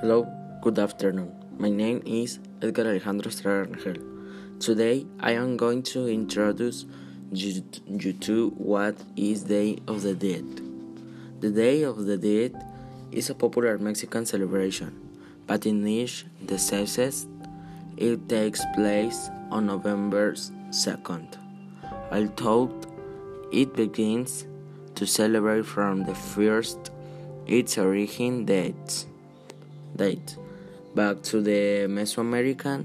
Hello, good afternoon. My name is Edgar Alejandro Estrada Rangel. Today I am going to introduce you, to what is Day of the Dead. The Day of the Dead is a popular Mexican celebration, but in each diocese it takes place on November 2nd. Although it begins to celebrate from the first its origin dates date back to the Mesoamerican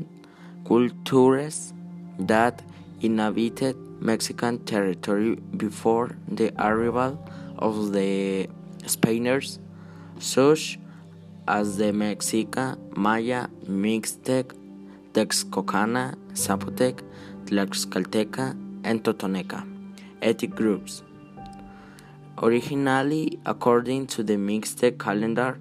cultures that inhabited Mexican territory before the arrival of the Spaniards, such as the Mexica, Maya, Mixtec, Texcocana, Zapotec, Tlaxcalteca, and Totonaca ethnic groups. Originally, according to the Mixtec calendar,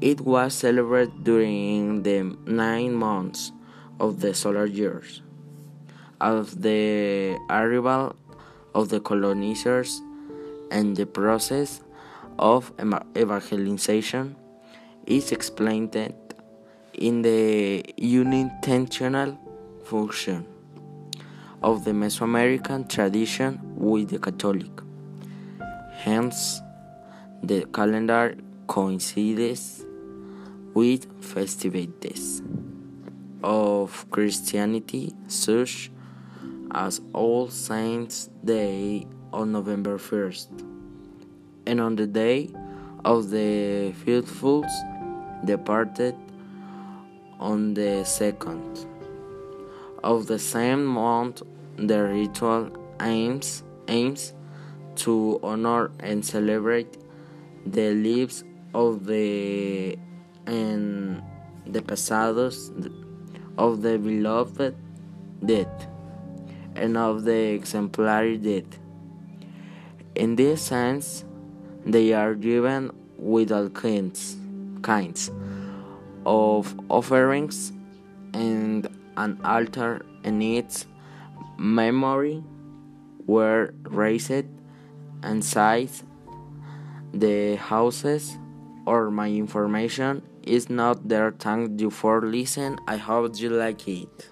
it was celebrated during the nine months of the solar years. Of the arrival of the colonizers and the process of evangelization is explained in the unintentional function of the Mesoamerican tradition with the Catholic. Hence, the calendar coincides with festivities of Christianity, such as All Saints' Day on November 1st, and on the day of the faithful departed on the 2nd of the same month. The ritual aims aims to honor and celebrate the lives of the and the pasados of the beloved dead and of the exemplary dead. In this sense, they are given with all kinds, kinds of offerings and an altar in its memory were raised and sites the houses or my information is not there. Thank you for listening. I hope you like it.